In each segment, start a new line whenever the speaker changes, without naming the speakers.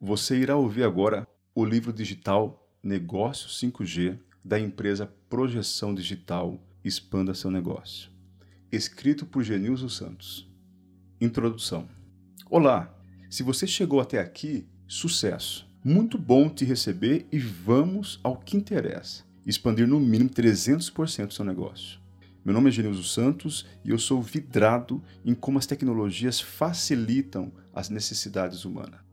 Você irá ouvir agora o livro digital Negócio 5G da empresa Projeção Digital Expanda seu negócio. Escrito por Genilson Santos. Introdução. Olá, se você chegou até aqui, sucesso. Muito bom te receber e vamos ao que interessa. Expandir no mínimo 300% seu negócio. Meu nome é Genilson Santos e eu sou vidrado em como as tecnologias facilitam as necessidades humanas.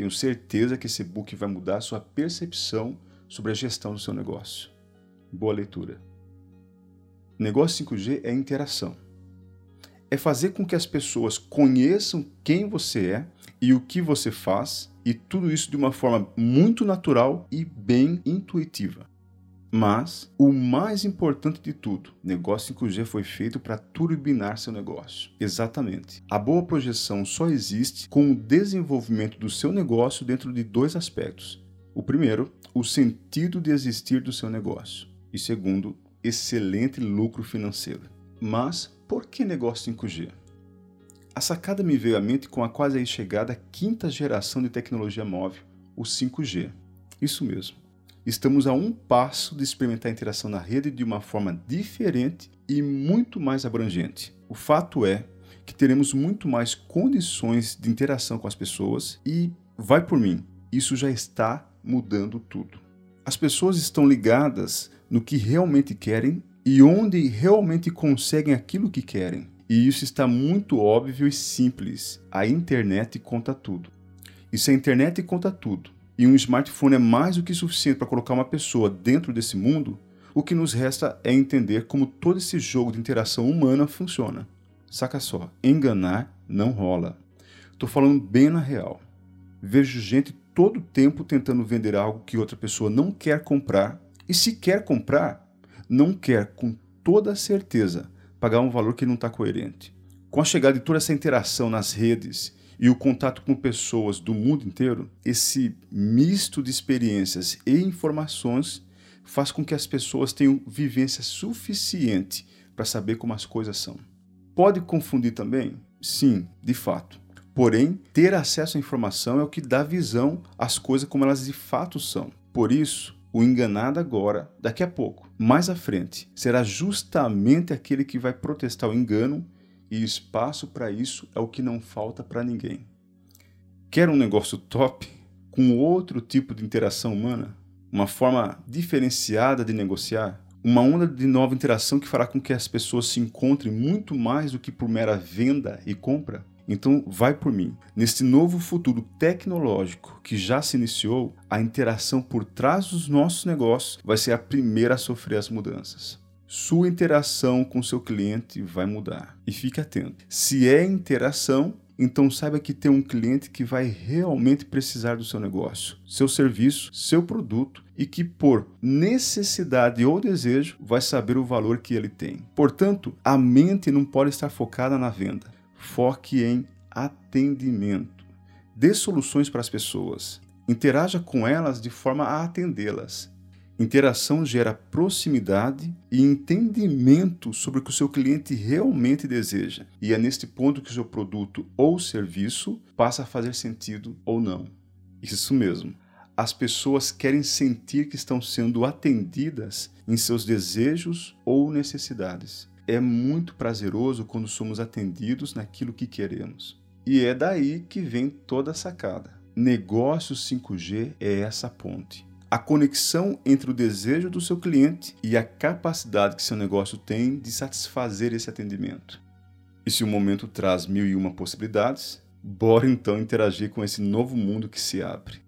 Tenho certeza que esse book vai mudar a sua percepção sobre a gestão do seu negócio. Boa leitura. Negócio 5G é interação. É fazer com que as pessoas conheçam quem você é e o que você faz, e tudo isso de uma forma muito natural e bem intuitiva. Mas o mais importante de tudo, negócio 5G foi feito para turbinar seu negócio. Exatamente. A boa projeção só existe com o desenvolvimento do seu negócio dentro de dois aspectos. O primeiro, o sentido de existir do seu negócio. E segundo, excelente lucro financeiro. Mas por que negócio 5G? A sacada me veio à mente com a quase chegada quinta geração de tecnologia móvel, o 5G. Isso mesmo estamos a um passo de experimentar a interação na rede de uma forma diferente e muito mais abrangente. O fato é que teremos muito mais condições de interação com as pessoas e, vai por mim, isso já está mudando tudo. As pessoas estão ligadas no que realmente querem e onde realmente conseguem aquilo que querem. E isso está muito óbvio e simples. A internet conta tudo. E se a internet conta tudo, e um smartphone é mais do que suficiente para colocar uma pessoa dentro desse mundo, o que nos resta é entender como todo esse jogo de interação humana funciona. Saca só, enganar não rola. Estou falando bem na real. Vejo gente todo tempo tentando vender algo que outra pessoa não quer comprar, e se quer comprar, não quer com toda certeza pagar um valor que não está coerente. Com a chegada de toda essa interação nas redes e o contato com pessoas do mundo inteiro, esse misto de experiências e informações faz com que as pessoas tenham vivência suficiente para saber como as coisas são. Pode confundir também? Sim, de fato. Porém, ter acesso à informação é o que dá visão às coisas como elas de fato são. Por isso, o enganado agora, daqui a pouco, mais à frente, será justamente aquele que vai protestar o engano e espaço para isso é o que não falta para ninguém. Quer um negócio top, com outro tipo de interação humana? Uma forma diferenciada de negociar? Uma onda de nova interação que fará com que as pessoas se encontrem muito mais do que por mera venda e compra? Então, vai por mim. Neste novo futuro tecnológico que já se iniciou, a interação por trás dos nossos negócios vai ser a primeira a sofrer as mudanças sua interação com seu cliente vai mudar. E fique atento. Se é interação, então saiba que tem um cliente que vai realmente precisar do seu negócio, seu serviço, seu produto e que por necessidade ou desejo vai saber o valor que ele tem. Portanto, a mente não pode estar focada na venda. Foque em atendimento. Dê soluções para as pessoas. Interaja com elas de forma a atendê-las. Interação gera proximidade e entendimento sobre o que o seu cliente realmente deseja. E é neste ponto que o seu produto ou serviço passa a fazer sentido ou não. Isso mesmo. As pessoas querem sentir que estão sendo atendidas em seus desejos ou necessidades. É muito prazeroso quando somos atendidos naquilo que queremos. E é daí que vem toda a sacada. Negócio 5G é essa ponte a conexão entre o desejo do seu cliente e a capacidade que seu negócio tem de satisfazer esse atendimento. E se o momento traz mil e uma possibilidades, bora então interagir com esse novo mundo que se abre.